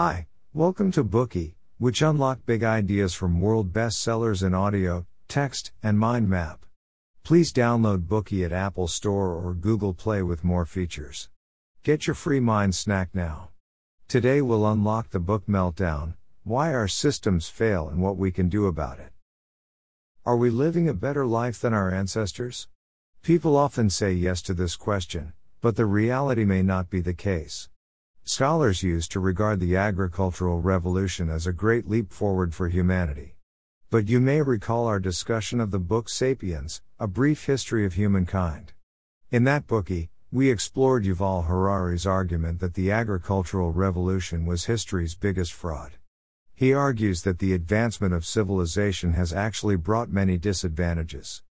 Hi, welcome to Bookey, which unlock big ideas from world bestsellers in audio, text, and mind map. Please download Bookey at Apple Store or Google Play with more features. Get your free mind snack now. Today we'll unlock the book Meltdown Why Our Systems Fail and What We Can Do About It. Are we living a better life than our ancestors? People often say yes to this question, but the reality may not be the case. Scholars used to regard the agricultural revolution as a great leap forward for humanity. But you may recall our discussion of the book Sapiens, A Brief History of Humankind. In that bookie, we explored Yuval Harari's argument that the agricultural revolution was history's biggest fraud. He argues that the advancement of civilization has actually brought many disadvantages.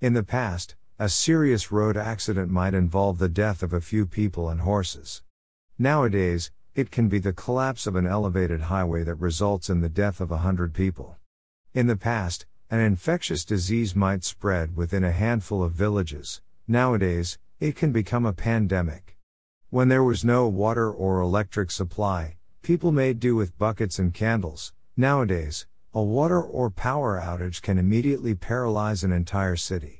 In the past, a serious road accident might involve the death of a few people and horses. Nowadays, it can be the collapse of an elevated highway that results in the death of a hundred people. In the past, an infectious disease might spread within a handful of villages. Nowadays, it can become a pandemic. When there was no water or electric supply, people made do with buckets and candles. Nowadays, a water or power outage can immediately paralyze an entire city.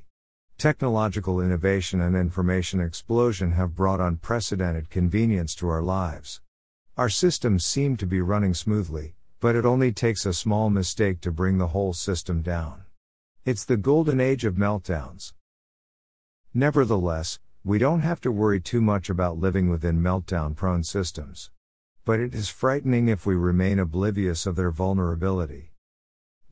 Technological innovation and information explosion have brought unprecedented convenience to our lives. Our systems seem to be running smoothly, but it only takes a small mistake to bring the whole system down. It's the golden age of meltdowns. Nevertheless, we don't have to worry too much about living within meltdown prone systems. But it is frightening if we remain oblivious of their vulnerability.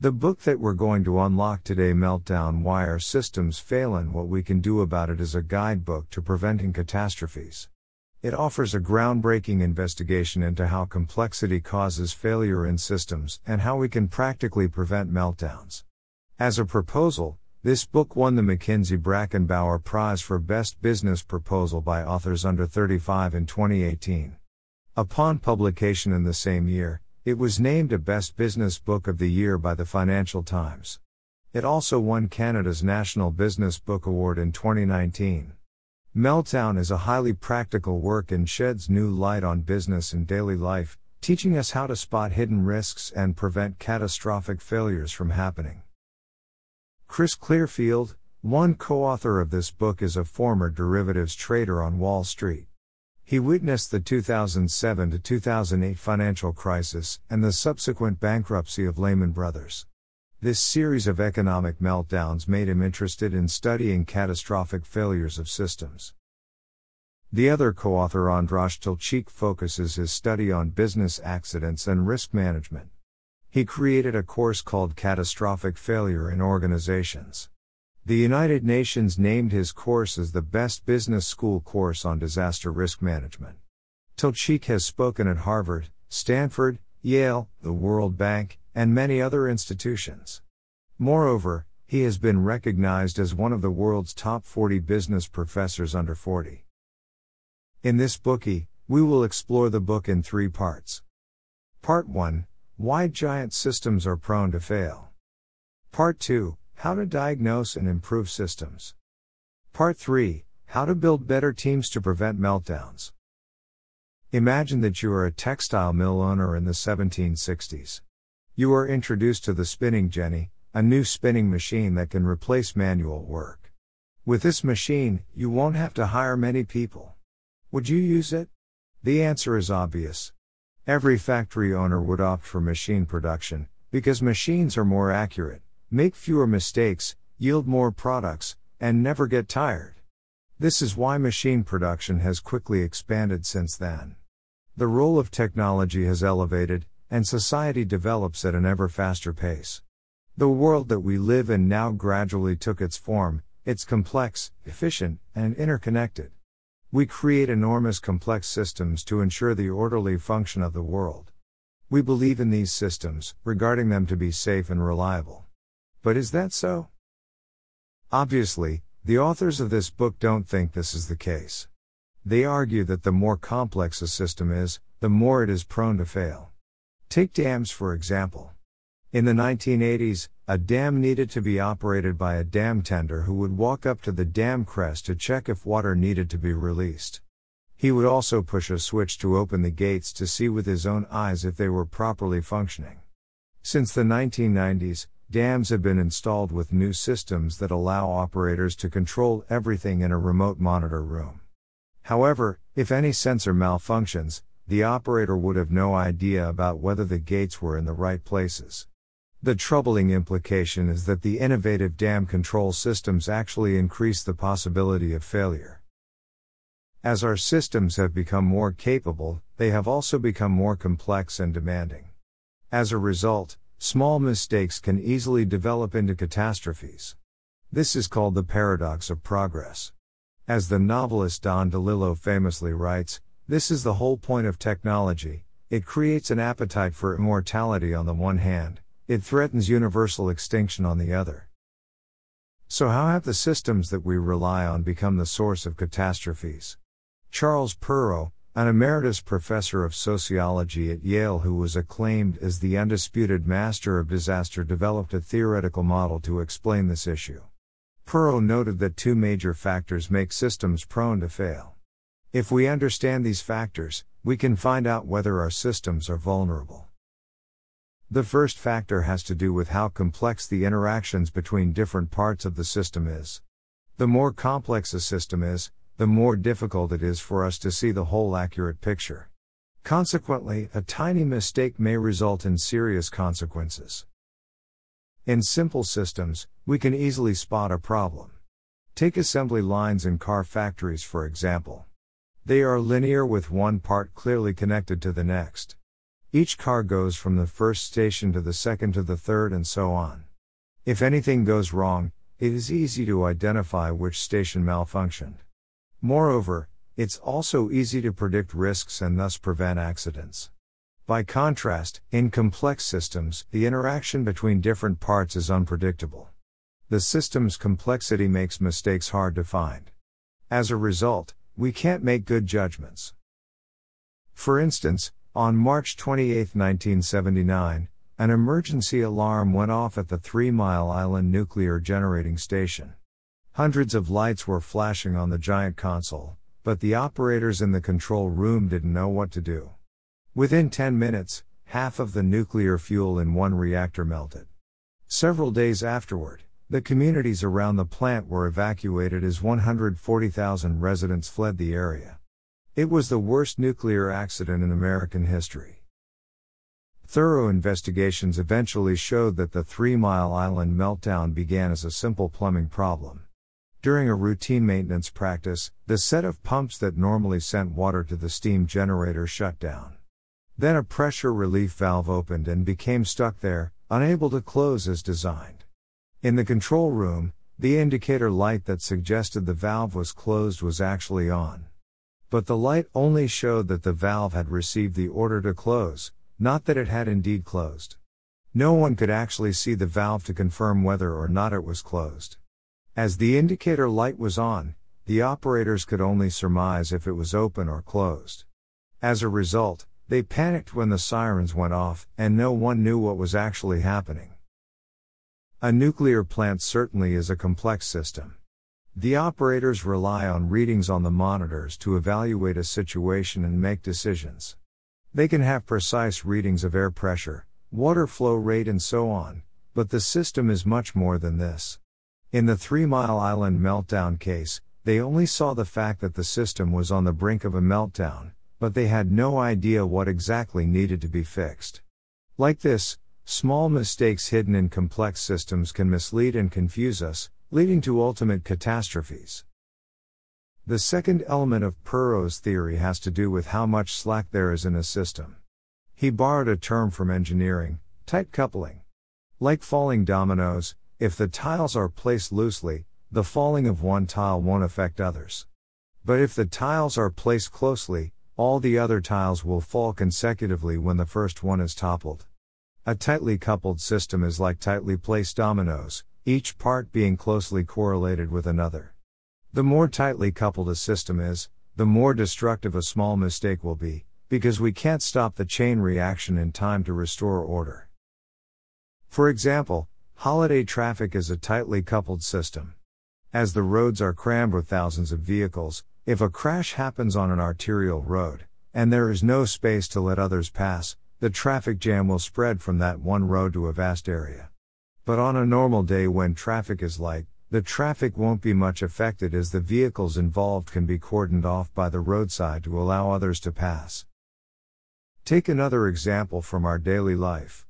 The book that we're going to unlock today, Meltdown Why Our Systems Fail and What We Can Do About It, is a guidebook to preventing catastrophes. It offers a groundbreaking investigation into how complexity causes failure in systems and how we can practically prevent meltdowns. As a proposal, this book won the McKinsey Bracken Bower Prize for Best Business Proposal by Authors Under 35 in 2018. Upon publication in the same year, it was named a Best Business Book of the Year by the Financial Times. It also won Canada's National Business Book Award in 2019. Meltdown is a highly practical work and sheds new light on business and daily life, teaching us how to spot hidden risks and prevent catastrophic failures from happening. Chris Clearfield, one co author of this book, is a former derivatives trader on Wall Street. He witnessed the 2007 to 2008 financial crisis and the subsequent bankruptcy of Lehman Brothers. This series of economic meltdowns made him interested in studying catastrophic failures of systems. The other co author Andras Tilcsik focuses his study on business accidents and risk management. He created a course called Catastrophic Failure in Organizations. The United Nations named his course as the best business school course on disaster risk management. Tilcsik has spoken at Harvard, Stanford, Yale, the World Bank, and many other institutions. Moreover, he has been recognized as one of the world's top 40 business professors under 40. In this bookie, we will explore the book in three parts. Part 1 Why Giant Systems Are Prone to Fail. Part 2 how to diagnose and improve systems. Part 3 How to build better teams to prevent meltdowns. Imagine that you are a textile mill owner in the 1760s. You are introduced to the spinning jenny, a new spinning machine that can replace manual work. With this machine, you won't have to hire many people. Would you use it? The answer is obvious. Every factory owner would opt for machine production, because machines are more accurate make fewer mistakes, yield more products, and never get tired. This is why machine production has quickly expanded since then. The role of technology has elevated, and society develops at an ever faster pace. The world that we live in now gradually took its form, it's complex, efficient, and interconnected. We create enormous complex systems to ensure the orderly function of the world. We believe in these systems, regarding them to be safe and reliable. But is that so? Obviously, the authors of this book don't think this is the case. They argue that the more complex a system is, the more it is prone to fail. Take dams for example. In the 1980s, a dam needed to be operated by a dam tender who would walk up to the dam crest to check if water needed to be released. He would also push a switch to open the gates to see with his own eyes if they were properly functioning. Since the 1990s, dams have been installed with new systems that allow operators to control everything in a remote monitor room. However, if any sensor malfunctions, the operator would have no idea about whether the gates were in the right places. The troubling implication is that the innovative dam control systems actually increase the possibility of failure. As our systems have become more capable, they have also become more complex and demanding. As a result, small mistakes can easily develop into catastrophes. This is called the paradox of progress. As the novelist Don DeLillo famously writes, this is the whole point of technology. It creates an appetite for immortality on the one hand, it threatens universal extinction on the other. So, how have the systems that we rely on become the source of catastrophes? Charles Perrow, an emeritus professor of sociology at Yale who was acclaimed as the undisputed master of disaster, developed a theoretical model to explain this issue. Perrow noted that two major factors make systems prone to fail. If we understand these factors, we can find out whether our systems are vulnerable. The first factor has to do with how complex the interactions between different parts of the system is. The more complex a system is, the more difficult it is for us to see the whole accurate picture. Consequently, a tiny mistake may result in serious consequences. In simple systems, we can easily spot a problem. Take assembly lines in car factories, for example. They are linear with one part clearly connected to the next. Each car goes from the first station to the second to the third and so on. If anything goes wrong, it is easy to identify which station malfunctioned. Moreover, it's also easy to predict risks and thus prevent accidents. By contrast, in complex systems, the interaction between different parts is unpredictable. The system's complexity makes mistakes hard to find. As a result, we can't make good judgments. For instance, on March 28, 1979, an emergency alarm went off at the Three Mile Island Nuclear Generating Station. Hundreds of lights were flashing on the giant console, but the operators in the control room didn't know what to do. Within 10 minutes, half of the nuclear fuel in one reactor melted. Several days afterward, the communities around the plant were evacuated as 140,000 residents fled the area. It was the worst nuclear accident in American history. Thorough investigations eventually showed that the Three Mile Island meltdown began as a simple plumbing problem. During a routine maintenance practice, the set of pumps that normally sent water to the steam generator shut down. Then a pressure relief valve opened and became stuck there, unable to close as designed. In the control room, the indicator light that suggested the valve was closed was actually on. But the light only showed that the valve had received the order to close, not that it had indeed closed. No one could actually see the valve to confirm whether or not it was closed. As the indicator light was on, the operators could only surmise if it was open or closed. As a result, they panicked when the sirens went off, and no one knew what was actually happening. A nuclear plant certainly is a complex system. The operators rely on readings on the monitors to evaluate a situation and make decisions. They can have precise readings of air pressure, water flow rate, and so on, but the system is much more than this. In the Three Mile Island meltdown case, they only saw the fact that the system was on the brink of a meltdown, but they had no idea what exactly needed to be fixed. Like this, small mistakes hidden in complex systems can mislead and confuse us, leading to ultimate catastrophes. The second element of Perrow's theory has to do with how much slack there is in a system. He borrowed a term from engineering, tight coupling. Like falling dominoes, if the tiles are placed loosely, the falling of one tile won't affect others. But if the tiles are placed closely, all the other tiles will fall consecutively when the first one is toppled. A tightly coupled system is like tightly placed dominoes, each part being closely correlated with another. The more tightly coupled a system is, the more destructive a small mistake will be, because we can't stop the chain reaction in time to restore order. For example, Holiday traffic is a tightly coupled system. As the roads are crammed with thousands of vehicles, If a crash happens on an arterial road, and there is no space to let others pass, the traffic jam will spread from that one road to a vast area. But on a normal day when traffic is light, the traffic won't be much affected as the vehicles involved can be cordoned off by the roadside to allow others to pass. Take another example from our daily life.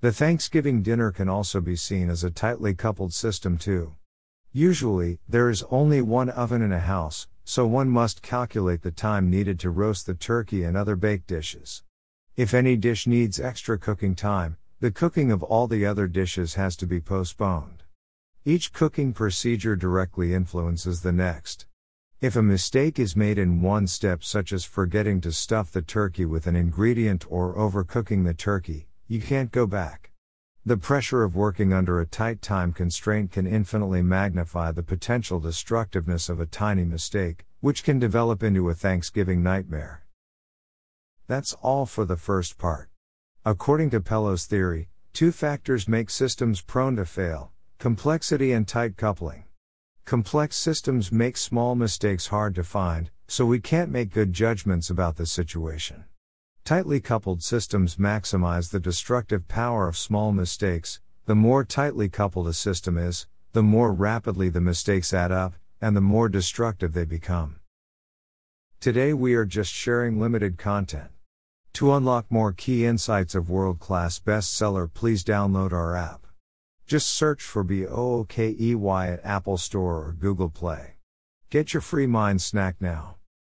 The Thanksgiving dinner can also be seen as a tightly coupled system, too. Usually, there is only one oven in a house, so one must calculate the time needed to roast the turkey and other baked dishes. If any dish needs extra cooking time, the cooking of all the other dishes has to be postponed. Each cooking procedure directly influences the next. If a mistake is made in one step, such as forgetting to stuff the turkey with an ingredient or overcooking the turkey, you can't go back. The pressure of working under a tight time constraint can infinitely magnify the potential destructiveness of a tiny mistake, which can develop into a Thanksgiving nightmare. That's all for the first part. According to Perrow's theory, two factors make systems prone to fail complexity and tight coupling. Complex systems make small mistakes hard to find, so we can't make good judgments about the situation. Tightly coupled systems maximize the destructive power of small mistakes. The more tightly coupled a system is, the more rapidly the mistakes add up, and the more destructive they become. Today we are just sharing limited content. To unlock more key insights of world class bestseller, please download our app. Just search for BOOKEY at Apple Store or Google Play. Get your free mind snack now.